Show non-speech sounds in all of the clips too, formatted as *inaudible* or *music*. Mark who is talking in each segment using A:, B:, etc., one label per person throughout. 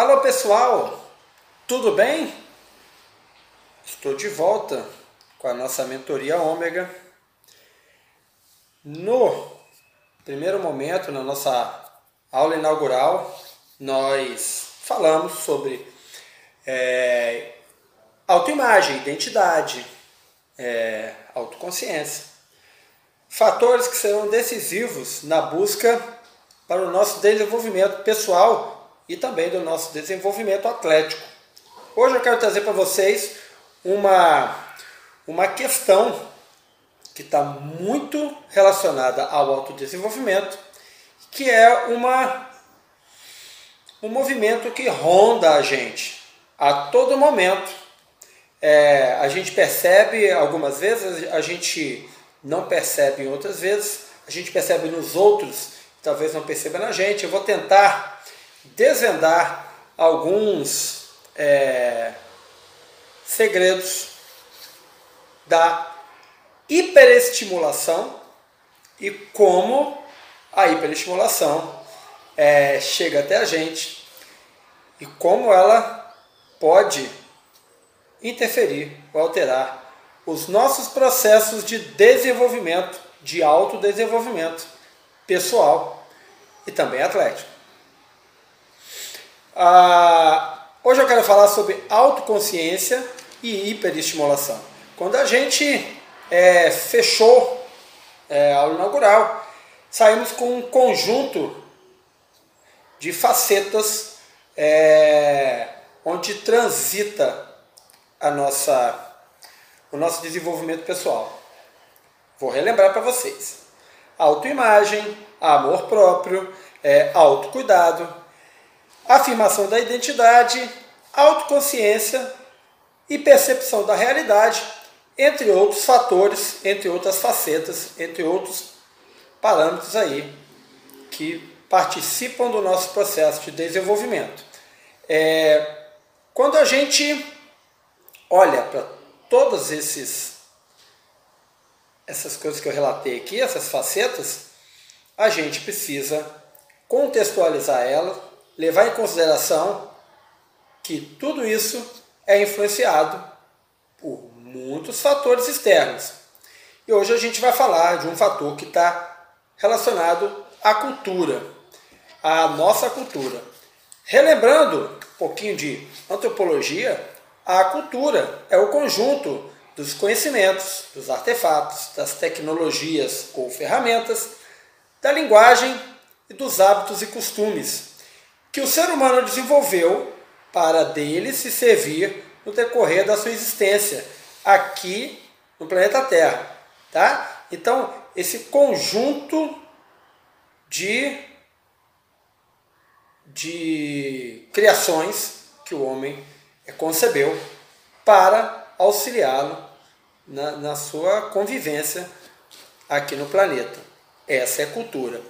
A: Alô pessoal, tudo bem? Estou de volta com a nossa mentoria ômega. No primeiro momento, na nossa aula inaugural, nós falamos sobre é, autoimagem, identidade, é, autoconsciência. Fatores que serão decisivos na busca para o nosso desenvolvimento pessoal e também do nosso desenvolvimento atlético. Hoje eu quero trazer para vocês uma, uma questão que está muito relacionada ao autodesenvolvimento, que é uma, um movimento que ronda a gente a todo momento. É, a gente percebe algumas vezes, a gente não percebe em outras vezes, a gente percebe nos outros, talvez não perceba na gente. Eu vou tentar desvendar alguns é, segredos da hiperestimulação e como a hiperestimulação é, chega até a gente e como ela pode interferir ou alterar os nossos processos de desenvolvimento, de autodesenvolvimento pessoal e também atlético. Ah, hoje eu quero falar sobre autoconsciência e hiperestimulação. Quando a gente é, fechou é, a aula inaugural, saímos com um conjunto de facetas é, onde transita a nossa, o nosso desenvolvimento pessoal. Vou relembrar para vocês. Autoimagem, amor próprio, é, autocuidado, afirmação da identidade, autoconsciência e percepção da realidade, entre outros fatores, entre outras facetas, entre outros parâmetros aí que participam do nosso processo de desenvolvimento. É, quando a gente olha para todas esses essas coisas que eu relatei aqui, essas facetas, a gente precisa contextualizar elas levar em consideração que tudo isso é influenciado por muitos fatores externos. E hoje a gente vai falar de um fator que está relacionado à cultura, à nossa cultura. Relembrando um pouquinho de antropologia, a cultura é o conjunto dos conhecimentos, dos artefatos, das tecnologias ou ferramentas, da linguagem e dos hábitos e costumes que o ser humano desenvolveu para dele se servir no decorrer da sua existência aqui no planeta Terra, tá? Então, esse conjunto de de criações que o homem concebeu para auxiliá-lo na, na sua convivência aqui no planeta. Essa é cultura.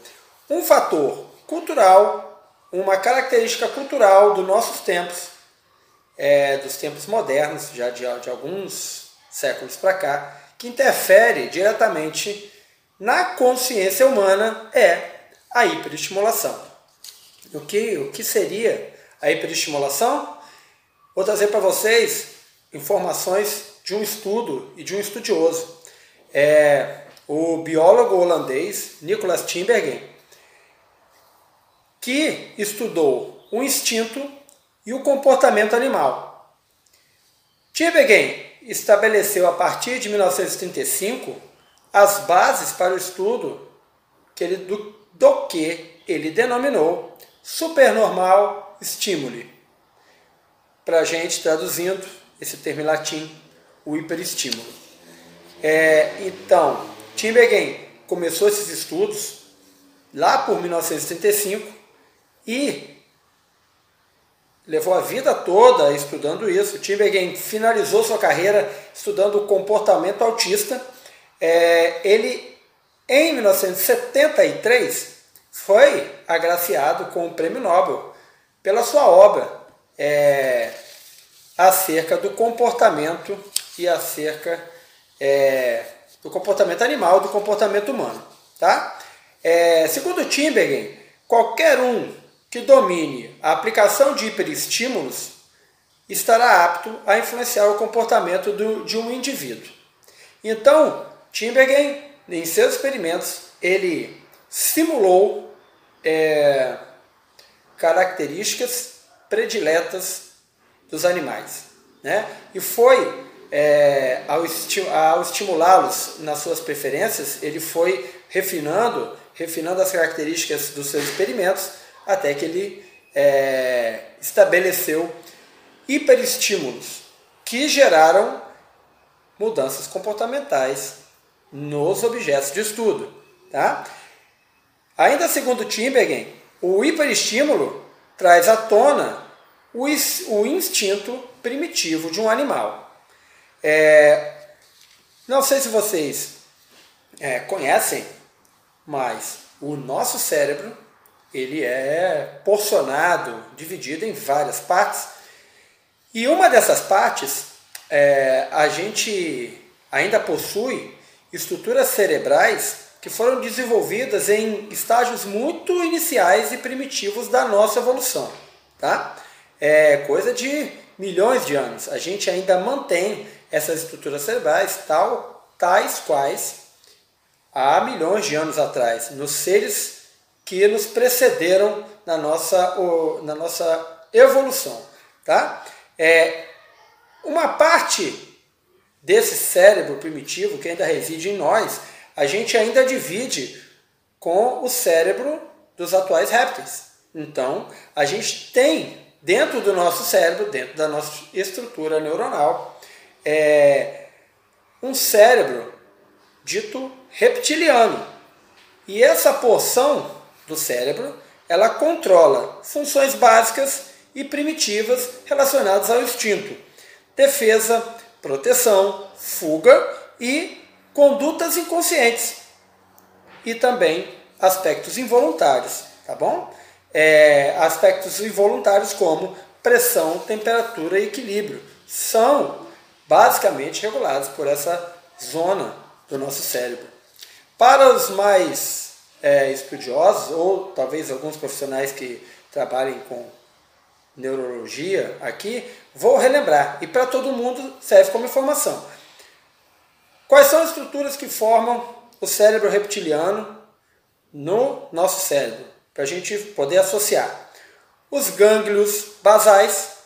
A: Um fator cultural uma característica cultural dos nossos tempos, é, dos tempos modernos, já de, de alguns séculos para cá, que interfere diretamente na consciência humana é a hiperestimulação. O que, o que seria a hiperestimulação? Vou trazer para vocês informações de um estudo e de um estudioso. É, o biólogo holandês Nicolas Timbergen que estudou o instinto e o comportamento animal. Tübingen estabeleceu a partir de 1935 as bases para o estudo que ele, do, do que ele denominou supernormal estímulo. Para a gente, traduzindo esse termo em latim, o hiperestímulo. É, então, Timbergen começou esses estudos lá por 1935 e levou a vida toda estudando isso. Timbergen finalizou sua carreira estudando o comportamento autista. É, ele, em 1973, foi agraciado com o Prêmio Nobel pela sua obra é, acerca do comportamento e acerca é, do comportamento animal, do comportamento humano. Tá? É, segundo Timbergen, qualquer um que domine a aplicação de hiperestímulos estará apto a influenciar o comportamento do, de um indivíduo. Então, Timbergen, em seus experimentos, ele simulou é, características prediletas dos animais. Né? E foi, é, ao, esti ao estimulá-los nas suas preferências, ele foi refinando, refinando as características dos seus experimentos até que ele é, estabeleceu hiperestímulos que geraram mudanças comportamentais nos objetos de estudo. Tá? Ainda segundo Timbergen, o hiperestímulo traz à tona o, o instinto primitivo de um animal. É, não sei se vocês é, conhecem, mas o nosso cérebro ele é porcionado, dividido em várias partes. E uma dessas partes, é, a gente ainda possui estruturas cerebrais que foram desenvolvidas em estágios muito iniciais e primitivos da nossa evolução. Tá? É coisa de milhões de anos. A gente ainda mantém essas estruturas cerebrais tal, tais quais há milhões de anos atrás, nos seres que nos precederam na nossa, na nossa evolução. Tá? É, uma parte desse cérebro primitivo que ainda reside em nós, a gente ainda divide com o cérebro dos atuais répteis. Então, a gente tem dentro do nosso cérebro, dentro da nossa estrutura neuronal, é, um cérebro dito reptiliano. E essa porção do cérebro, ela controla funções básicas e primitivas relacionadas ao instinto, defesa, proteção, fuga e condutas inconscientes e também aspectos involuntários, tá bom? É, aspectos involuntários como pressão, temperatura e equilíbrio são basicamente regulados por essa zona do nosso cérebro. Para os mais é, estudiosos, ou talvez alguns profissionais que trabalhem com neurologia aqui, vou relembrar. E para todo mundo serve como informação. Quais são as estruturas que formam o cérebro reptiliano no nosso cérebro? Para a gente poder associar. Os gânglios basais,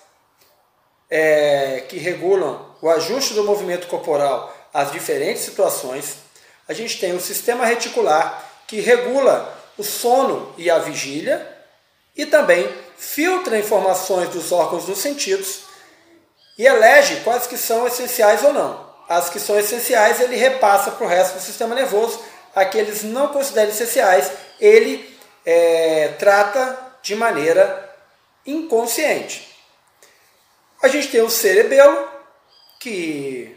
A: é, que regulam o ajuste do movimento corporal às diferentes situações. A gente tem o sistema reticular, que regula o sono e a vigília e também filtra informações dos órgãos dos sentidos e elege quais que são essenciais ou não. As que são essenciais ele repassa para o resto do sistema nervoso, aqueles não considera essenciais ele é, trata de maneira inconsciente. A gente tem o cerebelo, que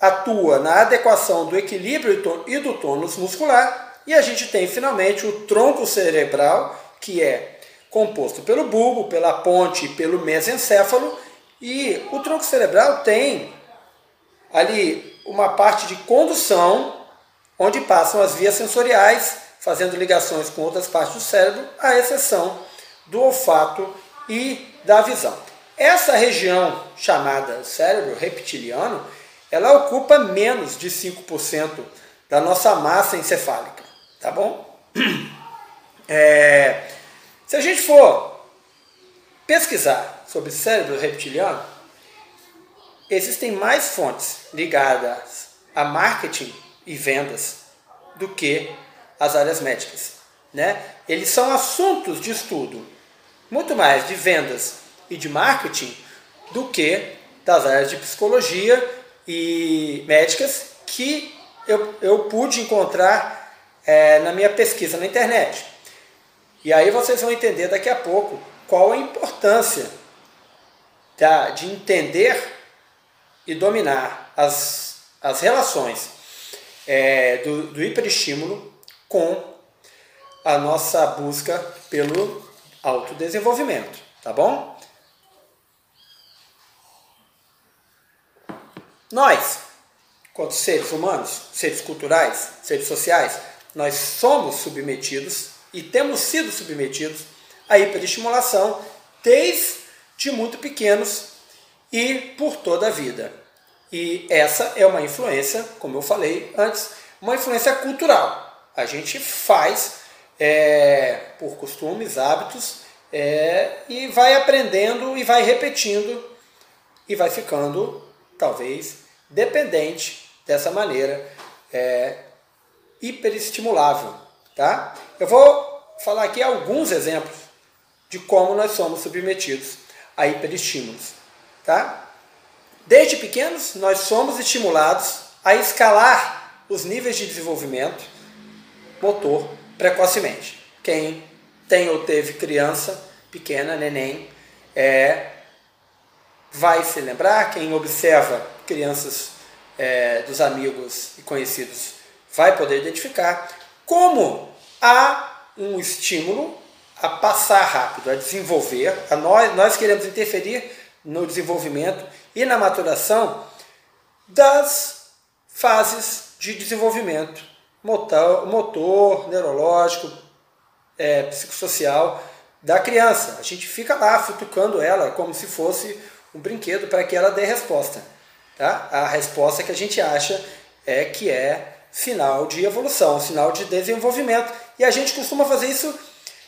A: atua na adequação do equilíbrio e do tônus muscular, e a gente tem finalmente o tronco cerebral, que é composto pelo bulbo, pela ponte e pelo mesencéfalo. E o tronco cerebral tem ali uma parte de condução, onde passam as vias sensoriais, fazendo ligações com outras partes do cérebro, à exceção do olfato e da visão. Essa região chamada cérebro reptiliano, ela ocupa menos de 5% da nossa massa encefálica. Tá bom? *clears throat* É, se a gente for pesquisar sobre cérebro reptiliano, existem mais fontes ligadas a marketing e vendas do que as áreas médicas. Né? Eles são assuntos de estudo muito mais de vendas e de marketing do que das áreas de psicologia e médicas que eu, eu pude encontrar é, na minha pesquisa na internet. E aí vocês vão entender daqui a pouco qual a importância da, de entender e dominar as, as relações é, do, do hiperestímulo com a nossa busca pelo autodesenvolvimento, tá bom? Nós, quanto seres humanos, seres culturais, seres sociais, nós somos submetidos e temos sido submetidos a hiperestimulação desde muito pequenos e por toda a vida. E essa é uma influência, como eu falei antes, uma influência cultural. A gente faz é, por costumes, hábitos, é, e vai aprendendo e vai repetindo e vai ficando, talvez, dependente dessa maneira é, hiperestimulável. Tá? Eu vou falar aqui alguns exemplos de como nós somos submetidos a hiperestímulos. Tá? Desde pequenos, nós somos estimulados a escalar os níveis de desenvolvimento motor precocemente. Quem tem ou teve criança pequena, neném, é, vai se lembrar, quem observa crianças é, dos amigos e conhecidos vai poder identificar como há um estímulo a passar rápido, a desenvolver, a nós, nós queremos interferir no desenvolvimento e na maturação das fases de desenvolvimento motor, motor neurológico, é, psicossocial da criança. A gente fica lá futucando ela como se fosse um brinquedo para que ela dê resposta. Tá? A resposta que a gente acha é que é sinal de evolução, sinal de desenvolvimento. E a gente costuma fazer isso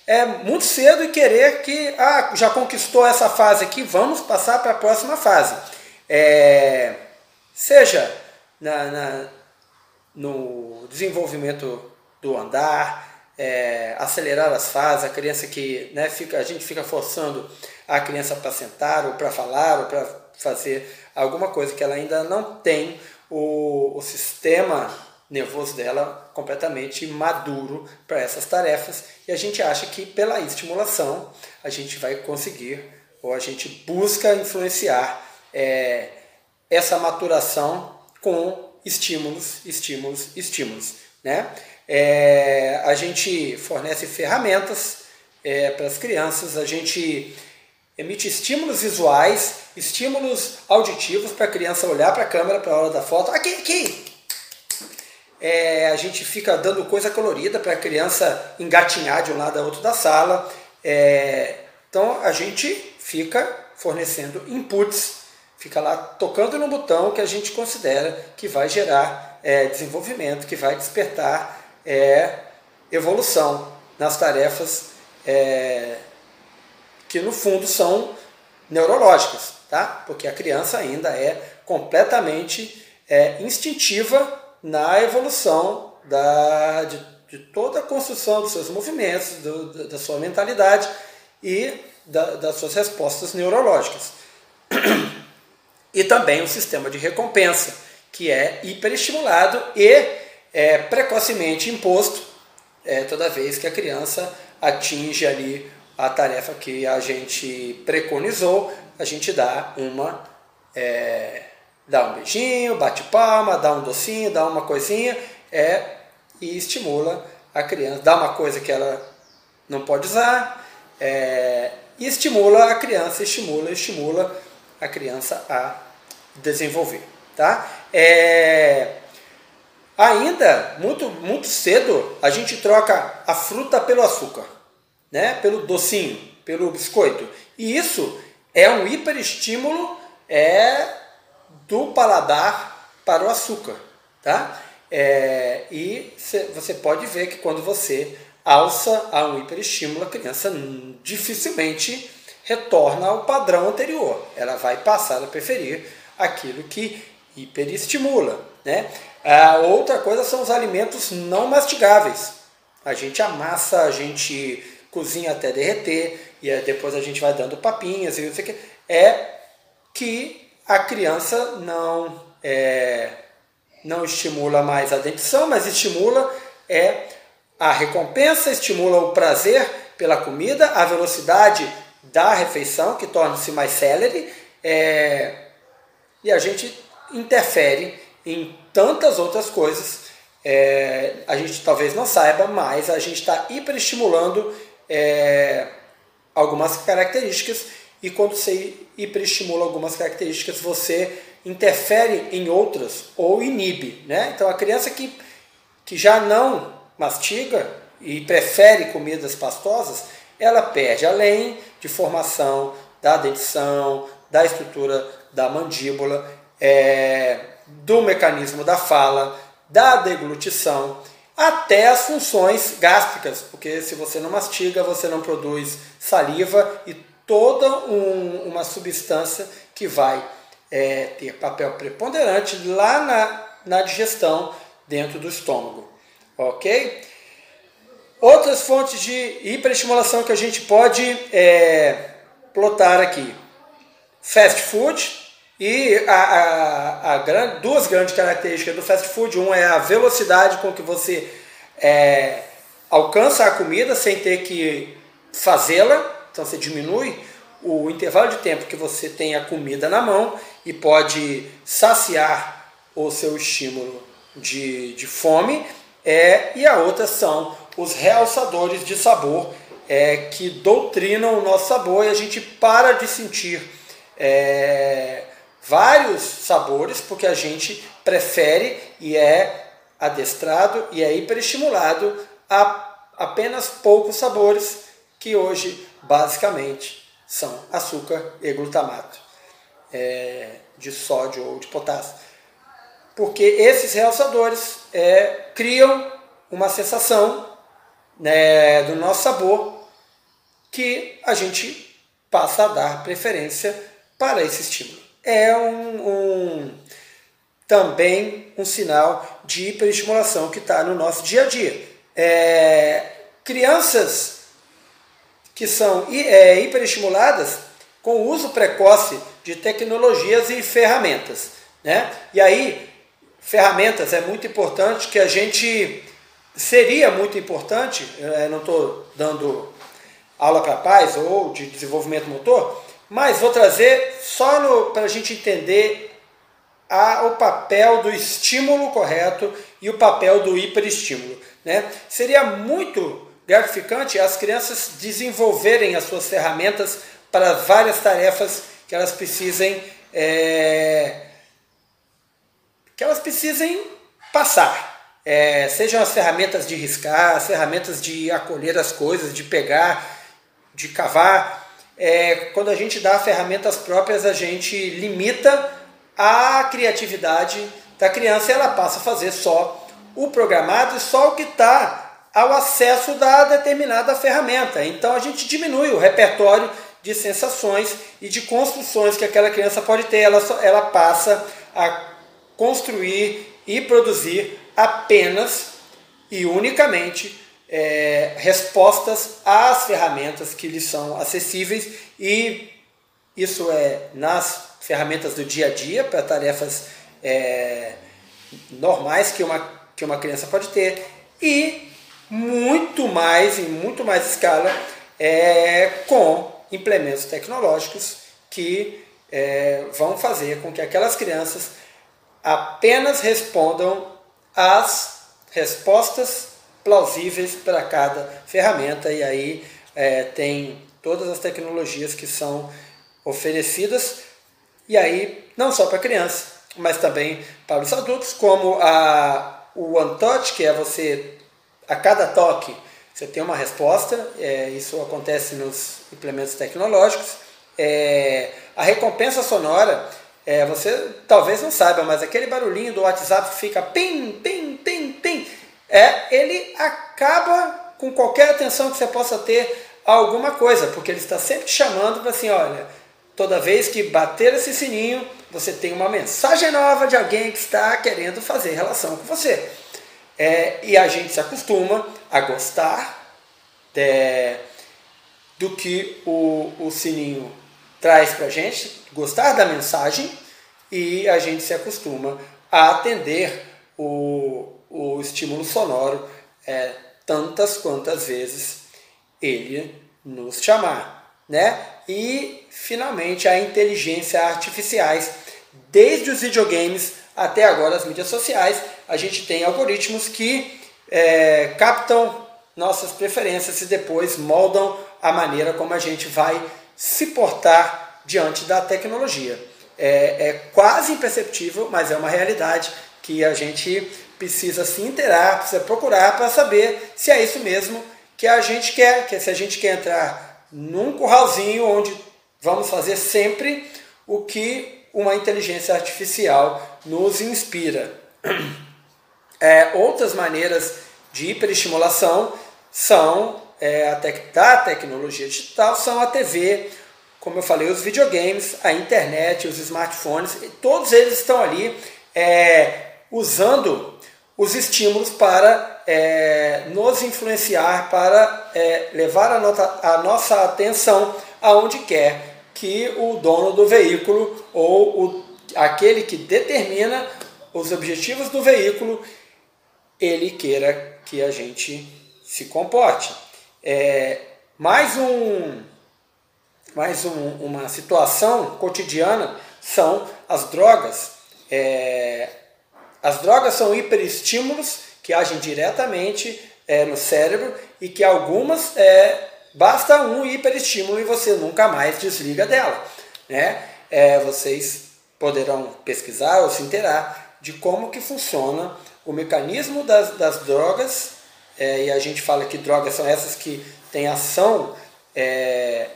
A: é, muito cedo e querer que ah, já conquistou essa fase aqui, vamos passar para a próxima fase. É, seja na, na, no desenvolvimento do andar, é, acelerar as fases, a criança que né, fica, a gente fica forçando a criança para sentar ou para falar ou para fazer alguma coisa que ela ainda não tem o, o sistema nervoso dela completamente maduro para essas tarefas e a gente acha que pela estimulação a gente vai conseguir ou a gente busca influenciar é, essa maturação com estímulos, estímulos, estímulos. Né? É, a gente fornece ferramentas é, para as crianças, a gente emite estímulos visuais, estímulos auditivos para a criança olhar para a câmera para a hora da foto. Aqui, aqui! É, a gente fica dando coisa colorida para a criança engatinhar de um lado a outro da sala. É, então a gente fica fornecendo inputs fica lá tocando no botão que a gente considera que vai gerar é, desenvolvimento, que vai despertar é, evolução nas tarefas é, que no fundo são neurológicas, tá? Porque a criança ainda é completamente é, instintiva na evolução da, de, de, toda a construção dos seus movimentos, do, da sua mentalidade e da, das suas respostas neurológicas. e também o sistema de recompensa, que é hiperestimulado e é precocemente imposto é, toda vez que a criança atinge ali a tarefa que a gente preconizou, a gente dá uma é, dá um beijinho, bate palma, dá um docinho, dá uma coisinha, é e estimula a criança, dá uma coisa que ela não pode usar, é, e estimula a criança, estimula, estimula a criança a desenvolver. Tá? É, ainda, muito, muito cedo, a gente troca a fruta pelo açúcar, né? pelo docinho, pelo biscoito. E isso é um hiperestímulo é, do paladar para o açúcar. Tá? É, e você pode ver que quando você alça a um hiperestímulo, a criança dificilmente retorna ao padrão anterior. Ela vai passar a preferir aquilo que hiperestimula. Né? A outra coisa são os alimentos não mastigáveis. A gente amassa, a gente cozinha até derreter, e depois a gente vai dando papinhas e não sei o que. É que a criança não, é, não estimula mais a dentição, mas estimula é a recompensa, estimula o prazer pela comida, a velocidade da refeição, que torna-se mais célere, é, e a gente interfere em tantas outras coisas. É, a gente talvez não saiba, mas a gente está hiperestimulando é, algumas características, e quando você hiperestimula algumas características, você interfere em outras ou inibe. Né? Então a criança que, que já não mastiga e prefere comidas pastosas, ela perde, além de formação da dentição, da estrutura da mandíbula, é, do mecanismo da fala, da deglutição, até as funções gástricas, porque se você não mastiga, você não produz saliva e toda um, uma substância que vai é, ter papel preponderante lá na, na digestão dentro do estômago. Ok? Outras fontes de hiperestimulação que a gente pode é, plotar aqui: fast food, e a, a, a grande, duas grandes características do fast food, uma é a velocidade com que você é, alcança a comida sem ter que fazê-la, então você diminui o intervalo de tempo que você tem a comida na mão e pode saciar o seu estímulo de, de fome, é, e a outra são os realçadores de sabor é, que doutrinam o nosso sabor e a gente para de sentir é, vários sabores, porque a gente prefere e é adestrado e é hiperestimulado a apenas poucos sabores, que hoje basicamente são açúcar e glutamato é, de sódio ou de potássio. Porque esses realçadores é, criam uma sensação né, do nosso sabor que a gente passa a dar preferência para esse estímulo é um, um também um sinal de hiperestimulação que está no nosso dia a dia. É, crianças que são é, hiperestimuladas com o uso precoce de tecnologias e ferramentas. Né? E aí, ferramentas é muito importante que a gente seria muito importante, é, não estou dando aula pais ou de desenvolvimento motor, mas vou trazer só para a gente entender a, o papel do estímulo correto e o papel do hiperestímulo. Né? Seria muito gratificante as crianças desenvolverem as suas ferramentas para várias tarefas que elas precisem é, que elas precisem passar. É, sejam as ferramentas de riscar, as ferramentas de acolher as coisas, de pegar, de cavar, é, quando a gente dá ferramentas próprias, a gente limita a criatividade da criança e ela passa a fazer só o programado e só o que está ao acesso da determinada ferramenta. Então a gente diminui o repertório de sensações e de construções que aquela criança pode ter. Ela, ela passa a construir e produzir apenas e unicamente é, respostas às ferramentas que lhes são acessíveis e isso é nas ferramentas do dia a dia para tarefas é, normais que uma, que uma criança pode ter e muito mais, em muito mais escala, é, com implementos tecnológicos que é, vão fazer com que aquelas crianças apenas respondam às respostas plausíveis para cada ferramenta. E aí é, tem todas as tecnologias que são oferecidas. E aí não só para criança, mas também para os adultos, como a, o One Touch, que é você a cada toque você tem uma resposta, é, isso acontece nos implementos tecnológicos. É, a recompensa sonora, é, você talvez não saiba, mas aquele barulhinho do WhatsApp que fica pim, pim, pim, pim, é, ele acaba com qualquer atenção que você possa ter a alguma coisa, porque ele está sempre te chamando para assim, olha, toda vez que bater esse sininho, você tem uma mensagem nova de alguém que está querendo fazer relação com você. É, e a gente se acostuma a gostar de, do que o, o sininho traz para a gente, gostar da mensagem, e a gente se acostuma a atender o, o estímulo sonoro é, tantas quantas vezes ele nos chamar, né? E finalmente a inteligência artificiais, desde os videogames até agora as mídias sociais, a gente tem algoritmos que é, captam nossas preferências e depois moldam a maneira como a gente vai se portar diante da tecnologia. É, é quase imperceptível, mas é uma realidade que a gente precisa se inteirar, precisa procurar para saber se é isso mesmo que a gente quer, que se a gente quer entrar num curralzinho onde vamos fazer sempre o que uma inteligência artificial nos inspira. É, outras maneiras de hiperestimulação são é, a da tecnologia digital, são a TV, como eu falei, os videogames, a internet, os smartphones, todos eles estão ali é, usando os estímulos para é, nos influenciar, para é, levar a, nota, a, nossa atenção aonde quer que o dono do veículo ou o, aquele que determina os objetivos do veículo ele queira que a gente se comporte. É, mais um, mais um, uma situação cotidiana são as drogas. É, as drogas são hiperestímulos que agem diretamente é, no cérebro e que algumas é, basta um hiperestímulo e você nunca mais desliga dela. Né? É, vocês poderão pesquisar ou se inteirar de como que funciona o mecanismo das, das drogas, é, e a gente fala que drogas são essas que têm ação é,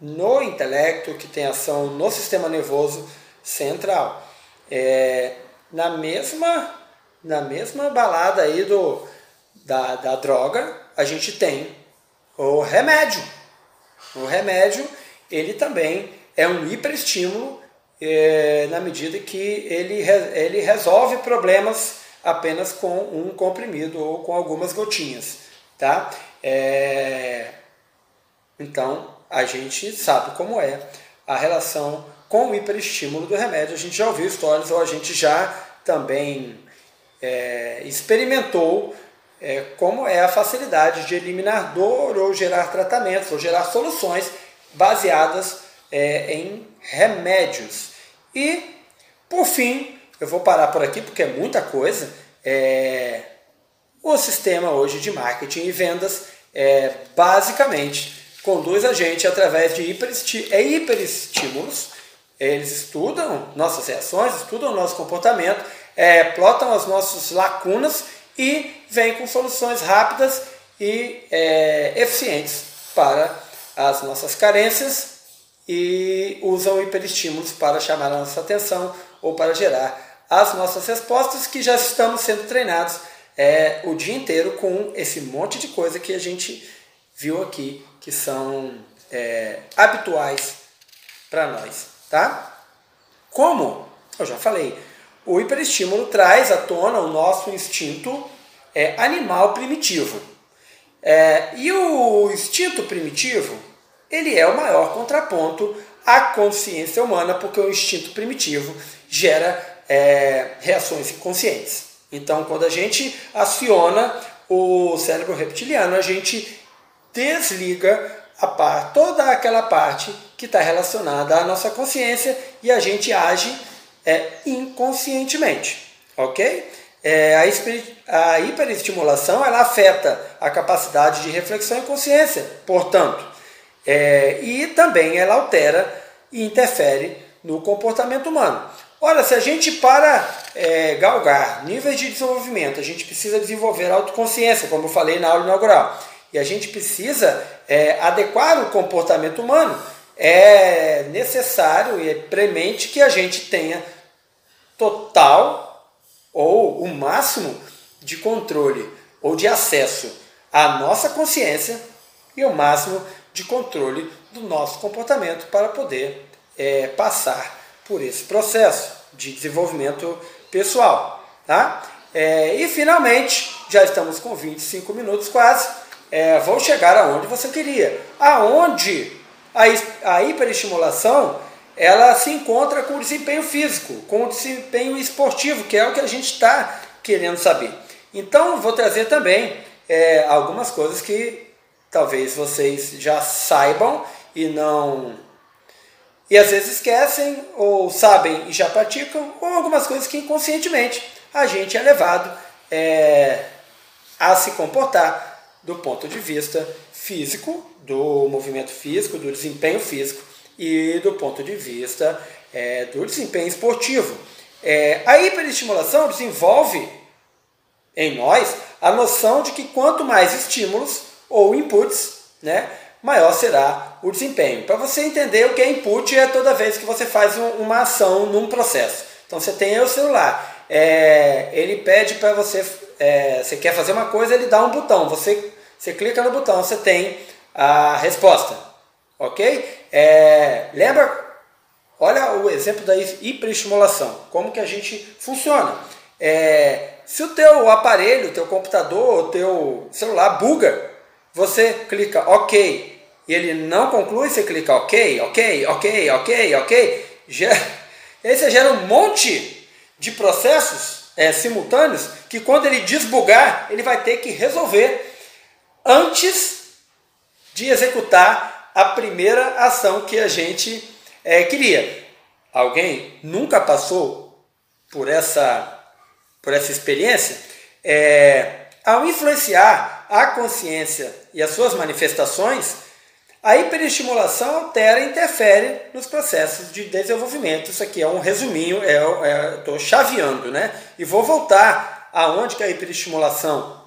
A: no intelecto, que têm ação no sistema nervoso central. É, na mesma na mesma balada aí do, da, da droga, a gente tem o remédio. O remédio, ele também é um hiperestímulo é, na medida que ele, ele resolve problemas apenas com um comprimido ou com algumas gotinhas. Tá? É, então, a gente sabe como é a relação com o hiperestímulo do remédio. A gente já ouviu histórias ou a gente já também é, experimentou é, como é a facilidade de eliminar dor ou gerar tratamentos ou gerar soluções baseadas é, em remédios. E, por fim, eu vou parar por aqui porque é muita coisa. É, o sistema hoje de marketing e vendas é, basicamente conduz a gente através de é hiperestímulos. Eles estudam nossas reações, estudam nosso comportamento, é, plotam as nossas lacunas e vêm com soluções rápidas e é, eficientes para as nossas carências e usam hiperestímulos para chamar a nossa atenção ou para gerar as nossas respostas que já estamos sendo treinados é, o dia inteiro com esse monte de coisa que a gente viu aqui que são é, habituais para nós, tá? Como eu já falei, o hiperestímulo traz à tona o nosso instinto é, animal primitivo. É, e o instinto primitivo ele é o maior contraponto à consciência humana, porque o instinto primitivo gera é, reações inconscientes. Então, quando a gente aciona o cérebro reptiliano, a gente desliga a par, toda aquela parte que está relacionada à nossa consciência e a gente age é, inconscientemente, ok? É, a, a hiperestimulação ela afeta a capacidade de reflexão e consciência, portanto, é, e também ela altera e interfere no comportamento humano. Olha, se a gente para é, galgar níveis de desenvolvimento, a gente precisa desenvolver autoconsciência, como eu falei na aula inaugural, e a gente precisa é, adequar o comportamento humano, é necessário e é premente que a gente tenha total ou o máximo de controle ou de acesso à nossa consciência e o máximo de controle do nosso comportamento para poder é, passar por esse processo de desenvolvimento pessoal. Tá? É, e finalmente, já estamos com 25 minutos quase, é, vou chegar aonde você queria. Aonde a, a hiperestimulação ela se encontra com o desempenho físico, com o desempenho esportivo, que é o que a gente está querendo saber. Então, vou trazer também é, algumas coisas que talvez vocês já saibam e não. E às vezes esquecem, ou sabem e já praticam, ou algumas coisas que inconscientemente a gente é levado é, a se comportar do ponto de vista físico, do movimento físico, do desempenho físico e do ponto de vista é, do desempenho esportivo. É, a hiperestimulação desenvolve em nós a noção de que quanto mais estímulos, ou inputs, né, maior será o desempenho. Para você entender o que é input é toda vez que você faz uma ação num processo. Então você tem o celular, é, ele pede para você, é, você quer fazer uma coisa, ele dá um botão, você, você clica no botão, você tem a resposta, ok? É, lembra? Olha o exemplo da hiperestimulação, como que a gente funciona. É, se o teu aparelho, o teu computador, o teu celular buga, você clica OK e ele não conclui, você clica OK, OK, OK, OK, OK. Já, aí você gera um monte de processos é, simultâneos que quando ele desbugar, ele vai ter que resolver antes de executar a primeira ação que a gente é, queria. Alguém nunca passou por essa, por essa experiência? É, ao influenciar a consciência e as suas manifestações, a hiperestimulação altera e interfere nos processos de desenvolvimento. Isso aqui é um resuminho, é, é, estou chaveando, né? E vou voltar aonde que a hiperestimulação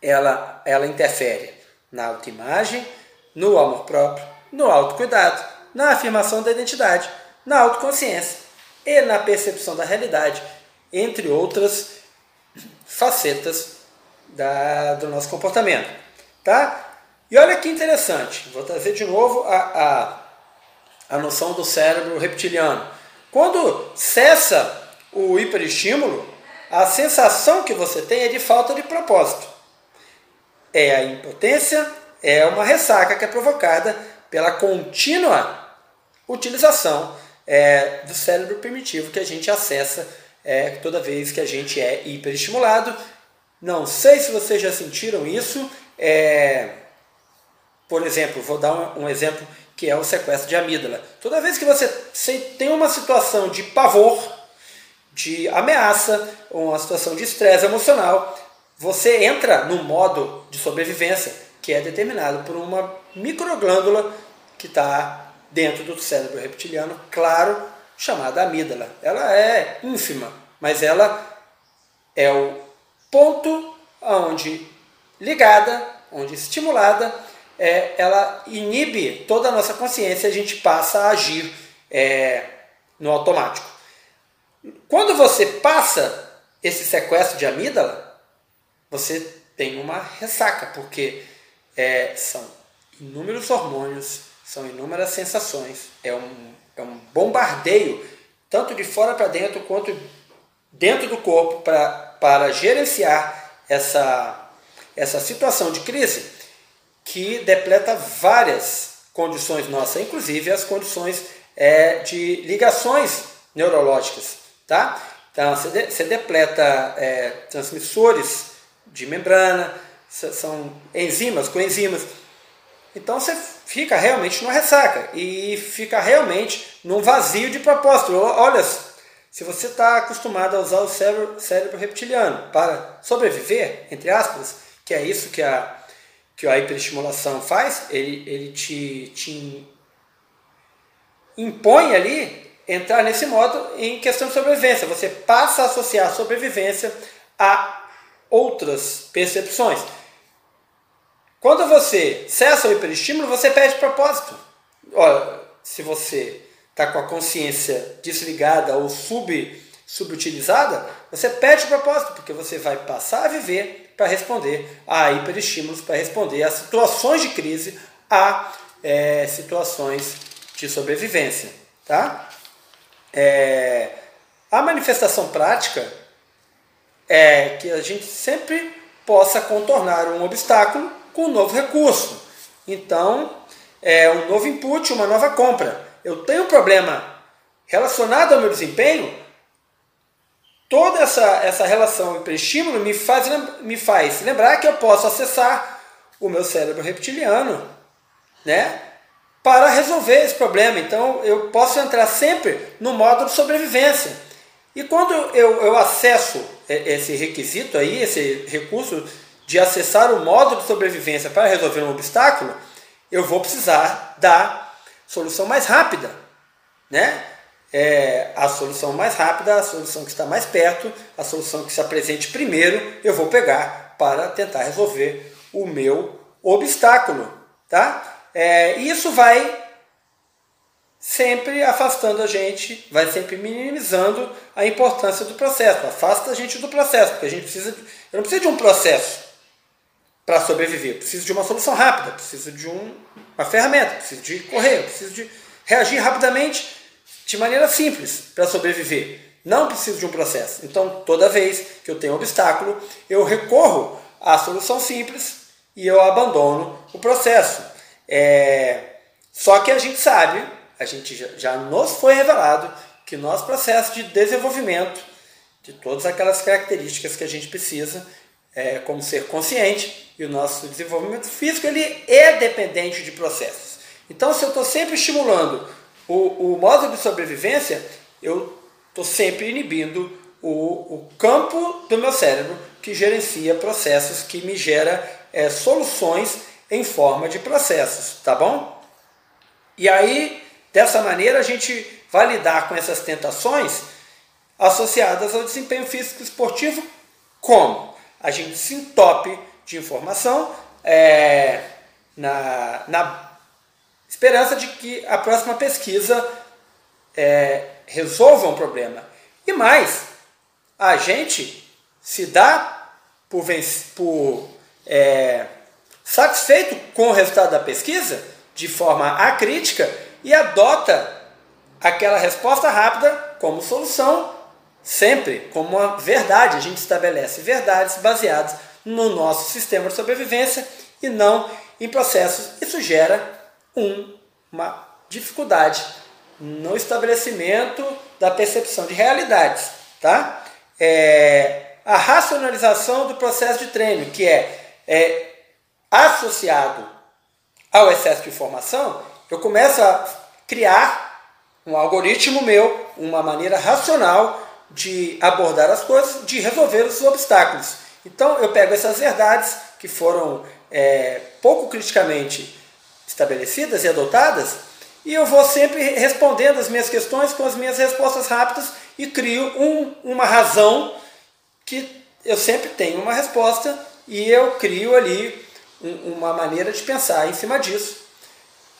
A: ela, ela interfere na autoimagem, no amor próprio, no autocuidado, na afirmação da identidade, na autoconsciência e na percepção da realidade, entre outras facetas da, do nosso comportamento. Tá? E olha que interessante, vou trazer de novo a, a, a noção do cérebro reptiliano. Quando cessa o hiperestímulo, a sensação que você tem é de falta de propósito. É a impotência, é uma ressaca que é provocada pela contínua utilização é, do cérebro primitivo que a gente acessa é, toda vez que a gente é hiperestimulado. Não sei se vocês já sentiram isso. É, por exemplo, vou dar um, exemplo que é o sequestro de amígdala. Toda vez que você tem uma situação de pavor, de ameaça, uma situação de estresse emocional, você entra no modo de sobrevivência que é determinado por uma microglândula que está dentro do cérebro reptiliano, claro, chamada amígdala. Ela é ínfima, mas ela é o ponto onde ligada, onde estimulada, é, ela inibe toda a nossa consciência e a gente passa a agir é, no automático. Quando você passa esse sequestro de amígdala, você tem uma ressaca, porque é, são inúmeros hormônios são inúmeras sensações. É um, é um bombardeio, tanto de fora para dentro quanto dentro do corpo, pra, para gerenciar essa, essa situação de crise que depleta várias condições nossas, inclusive as condições é, de ligações neurológicas. Tá? Então, você, de, você depleta é, transmissores de membrana, são enzimas, coenzimas então você fica realmente numa ressaca e fica realmente num vazio de propósito. Olha, se você está acostumado a usar o cérebro, cérebro, reptiliano para sobreviver, entre aspas, que é isso que a, que a hiperestimulação faz, ele, ele te, te impõe ali entrar nesse modo em questão de sobrevivência. Você passa a associar a sobrevivência a outras percepções. Quando você cessa o hiperestímulo, você perde propósito. Olha, se você está com a consciência desligada ou sub, subutilizada, você perde o propósito, porque você vai passar a viver para responder a hiperestímulos, para responder a situações de crise, a é, situações de sobrevivência. Tá? É, a manifestação prática é que a gente sempre possa contornar um obstáculo com um novo recurso. Então, é um novo input, uma nova compra. Eu tenho um problema relacionado ao meu desempenho, toda essa, essa relação hiperestímulo me faz, me faz lembrar que eu posso acessar o meu cérebro reptiliano né, para resolver esse problema. Então eu posso entrar sempre no modo de sobrevivência. E quando eu, eu acesso esse requisito aí, esse recurso de acessar o modo de sobrevivência para resolver um obstáculo, eu vou precisar da solução mais rápida, né? É, a solução mais rápida, a solução que está mais perto, a solução que se apresente primeiro, eu vou pegar para tentar resolver o meu obstáculo, tá? É, isso vai sempre afastando a gente, vai sempre minimizando a importância do processo, afasta a gente do processo, porque a gente precisa, eu não preciso de um processo para sobreviver, eu preciso de uma solução rápida, preciso de um, uma ferramenta, preciso de correr, preciso de reagir rapidamente de maneira simples para sobreviver. Não preciso de um processo. Então, toda vez que eu tenho um obstáculo, eu recorro à solução simples e eu abandono o processo. É... Só que a gente sabe a gente já, já nos foi revelado que nosso processo de desenvolvimento, de todas aquelas características que a gente precisa, é, como ser consciente, e o nosso desenvolvimento físico ele é dependente de processos. Então, se eu estou sempre estimulando o, o modo de sobrevivência, eu estou sempre inibindo o, o, campo do meu cérebro que gerencia processos, que me gera é, soluções em forma de processos, tá bom? E aí Dessa maneira, a gente vai lidar com essas tentações associadas ao desempenho físico esportivo, como a gente se entope de informação é, na, na esperança de que a próxima pesquisa é, resolva um problema. E mais, a gente se dá por, por é, satisfeito com o resultado da pesquisa de forma acrítica e adota aquela resposta rápida como solução, sempre como uma verdade. A gente estabelece verdades baseadas no nosso sistema de sobrevivência e não em processos. Isso gera um, uma dificuldade no estabelecimento da percepção de realidades. Tá? É, a racionalização do processo de treino, que é, é associado ao excesso de informação, eu começo a criar um algoritmo meu, uma maneira racional de abordar as coisas, de resolver os obstáculos. Então eu pego essas verdades que foram é, pouco criticamente estabelecidas e adotadas e eu vou sempre respondendo as minhas questões com as minhas respostas rápidas e crio um, uma razão que eu sempre tenho uma resposta e eu crio ali um, uma maneira de pensar em cima disso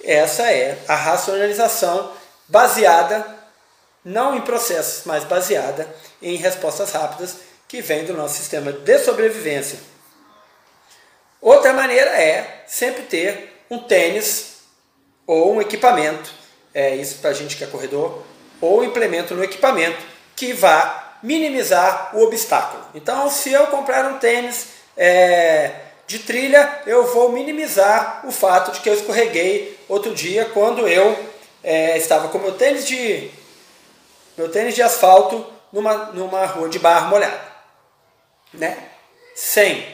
A: essa é a racionalização baseada não em processos, mas baseada em respostas rápidas que vem do nosso sistema de sobrevivência. Outra maneira é sempre ter um tênis ou um equipamento, é isso para a gente que é corredor, ou implemento no equipamento que vá minimizar o obstáculo. Então, se eu comprar um tênis é, de trilha, eu vou minimizar o fato de que eu escorreguei outro dia quando eu é, estava com meu tênis de meu tênis de asfalto numa, numa rua de barro molhada, né? Sem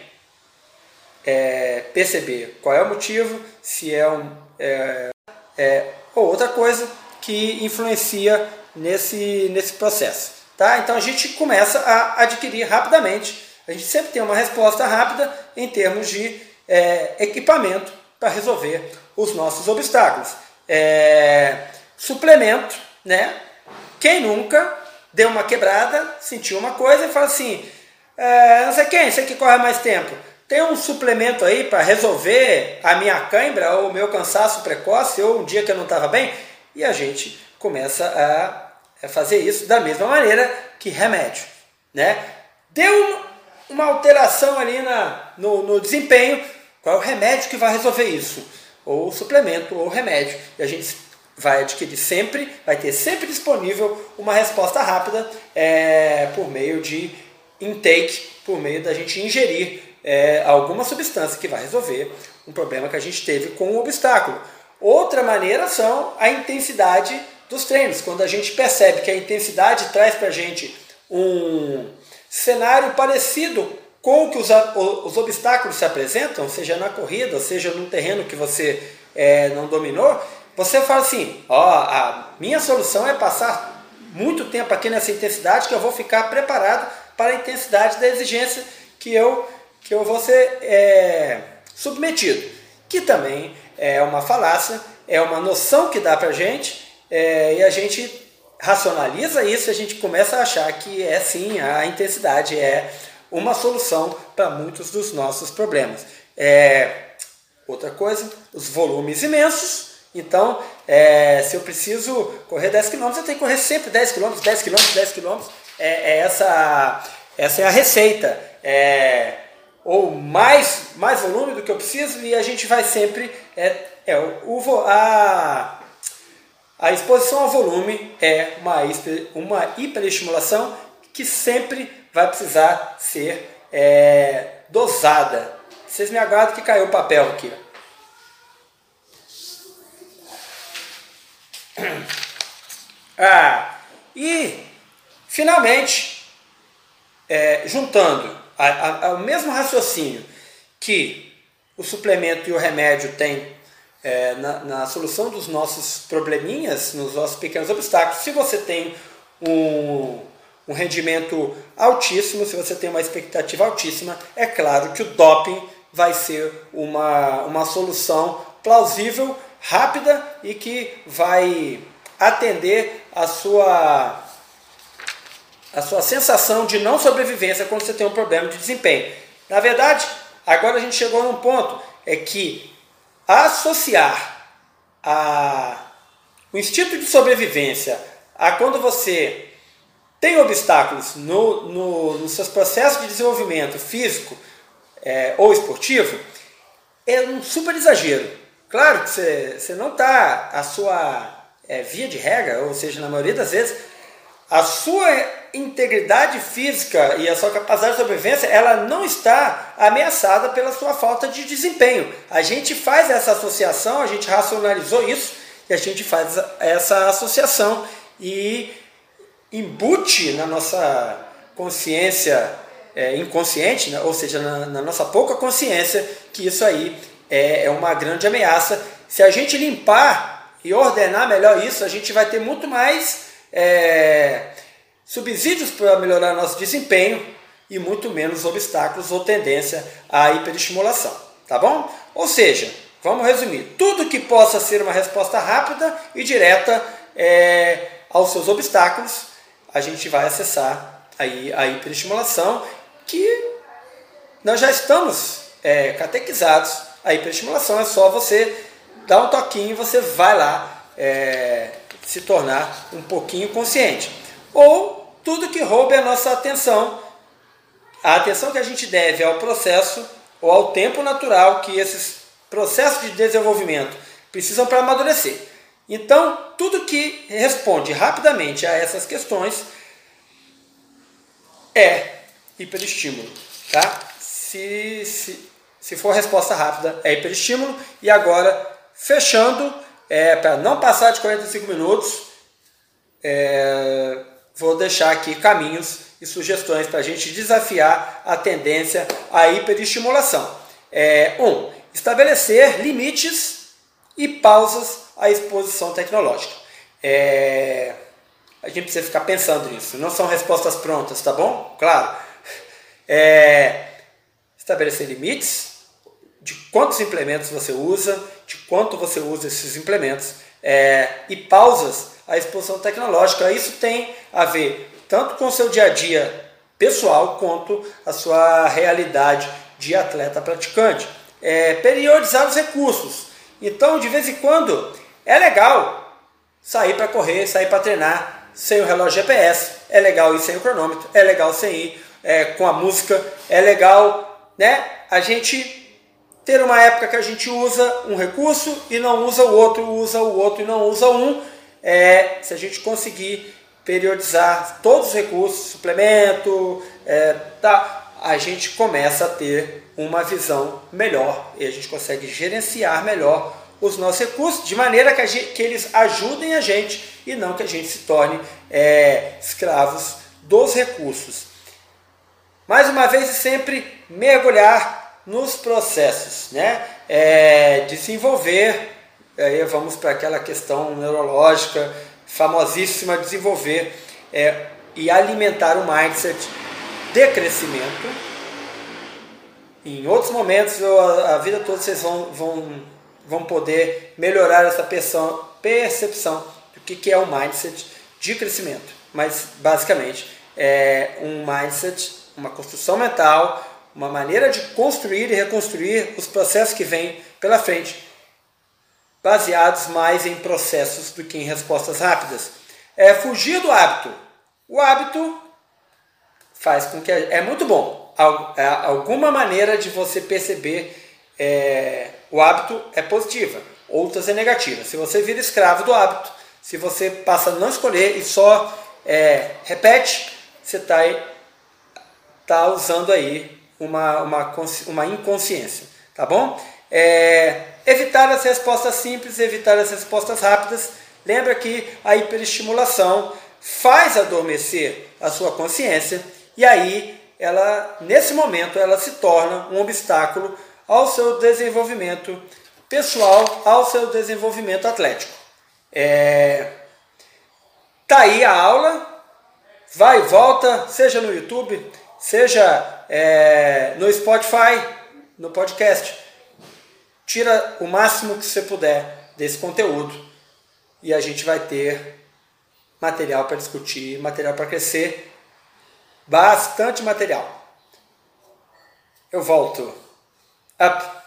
A: é, perceber qual é o motivo, se é um é, é, ou outra coisa que influencia nesse, nesse processo, tá? Então a gente começa a adquirir rapidamente a gente sempre tem uma resposta rápida em termos de é, equipamento para resolver os nossos obstáculos. É, suplemento, né? Quem nunca deu uma quebrada, sentiu uma coisa e fala assim: é, não sei quem, sei que corre mais tempo. Tem um suplemento aí para resolver a minha cãibra ou o meu cansaço precoce ou um dia que eu não estava bem? E a gente começa a, fazer isso da mesma maneira que remédio. Né? Deu uma alteração ali na, no, no desempenho, qual é o remédio que vai resolver isso? Ou suplemento, ou remédio. E a gente vai adquirir sempre, vai ter sempre disponível uma resposta rápida é, por meio de intake, por meio da gente ingerir é, alguma substância que vai resolver um problema que a gente teve com o obstáculo. Outra maneira são a intensidade dos treinos. Quando a gente percebe que a intensidade traz para a gente um, cenário parecido com o que os, os obstáculos se apresentam, seja na corrida, seja num terreno que você é, não dominou, você fala assim: ó, a minha solução é passar muito tempo aqui nessa intensidade que eu vou ficar preparado para a intensidade da exigência que eu, que eu vou ser é, submetido. Que também é uma falácia, é uma noção que dá para a gente é, e a gente racionaliza isso, a gente começa a achar que é sim, a intensidade é uma solução para muitos dos nossos problemas. É, Outra coisa, os volumes imensos. Então, é, se eu preciso correr 10 km, eu tenho que correr sempre 10 km, 10 km, 10 km. É, é essa, essa é a receita. É, ou mais, mais volume do que eu preciso e a gente vai sempre. É, é o, a, a exposição ao volume é uma, uma hiperestimulação que sempre vai precisar ser é, dosada. Vocês me aguardam que caiu o papel aqui. *coughs* Ah, e finalmente, é, juntando o mesmo raciocínio que o suplemento e o remédio têm é, na, na, solução dos nossos probleminhas, nos nossos pequenos obstáculos, se você tem um, um rendimento altíssimo, se você tem uma expectativa altíssima, é claro que o doping vai ser uma, uma solução plausível, rápida e que vai atender a sua a sua sensação de não sobrevivência quando você tem um problema de desempenho. Na verdade, agora a gente chegou num ponto é que associar a, o instinto de sobrevivência a quando você tem obstáculos no, no, nos seus processos de desenvolvimento físico é, ou esportivo é um super exagero. Claro que você, não está, a sua é, via de regra, ou seja, na maioria das vezes, a sua integridade física e a sua capacidade de sobrevivência, ela não está ameaçada pela sua falta de desempenho. A gente faz essa associação, a gente racionalizou isso e a gente faz essa associação e embute na nossa consciência é, inconsciente, né? ou seja, na, na, nossa pouca consciência, que isso aí é, é uma grande ameaça. Se a gente limpar e ordenar melhor isso, a gente vai ter muito mais é, subsídios para melhorar nosso desempenho e muito menos obstáculos ou tendência à hiperestimulação, tá bom? Ou seja, vamos resumir, tudo que possa ser uma resposta rápida e direta é, aos seus obstáculos, a gente vai acessar aí a hiperestimulação, que nós já estamos é, catequizados. A hiperestimulação é só você dar um toquinho e você vai lá é, se tornar um pouquinho consciente. Ou tudo que roube a nossa atenção, a atenção que a gente deve ao processo ou ao tempo natural que esses processos de desenvolvimento precisam para amadurecer. Então, tudo que responde rapidamente a essas questões é hiperestímulo. Tá? Se, se, se for resposta rápida, é hiperestímulo. E agora, fechando, é, para não passar de 45 minutos, é, vou deixar aqui caminhos e sugestões para a gente desafiar a tendência à hiperestimulação. É, um, estabelecer limites e pausas à exposição tecnológica. É, a gente precisa ficar pensando nisso. Não são respostas prontas, tá bom? Claro. É, estabelecer limites de quantos implementos você usa, de quanto você usa esses implementos é, e pausas à exposição tecnológica. Isso tem a ver tanto com o seu dia a dia pessoal quanto a sua realidade de atleta praticante. É, periodizar os recursos. Então, de vez em quando, é legal sair para correr, sair para treinar sem o relógio GPS. É legal ir sem o cronômetro. É legal sem ir é, com a música. É legal, né? A gente ter uma época que a gente usa um recurso e não usa o outro, usa o outro e não usa um. É, se a gente conseguir periodizar todos os recursos, suplemento, é, tá, a gente começa a ter uma visão melhor e a gente consegue gerenciar melhor os nossos recursos de maneira que, gente, que eles ajudem a gente e não que a gente se torne é, escravos dos recursos. Mais uma vez e sempre mergulhar nos processos, né? É, desenvolver, aí vamos para aquela questão neurológica famosíssima, desenvolver é, e alimentar o mindset de crescimento. Em outros momentos, a, a vida toda, vocês vão, vão, vão poder melhorar essa percepção, percepção do que, que é o mindset de crescimento. Mas, basicamente, é um mindset, uma construção mental uma maneira de construir e reconstruir os processos que vêm pela frente, baseados mais em processos do que em respostas rápidas. É fugir do hábito. O hábito faz com que é muito bom. É, alguma maneira de você perceber é, o hábito é positiva, outras é negativa. Se você vira escravo do hábito, se você passa a não escolher e só é, repete, você está tá usando aí uma, uma, uma inconsciência, tá bom? É, evitar as respostas simples, evitar as respostas rápidas. Lembra que a hiperestimulação faz adormecer a sua consciência e aí ela nesse momento ela se torna um obstáculo ao seu desenvolvimento pessoal, ao seu desenvolvimento atlético. É, tá aí a aula, vai e volta, seja no YouTube, seja é, no Spotify, no podcast. Tira o máximo que você puder desse conteúdo e a gente vai ter material para discutir, material para crescer bastante material. Eu volto. Up.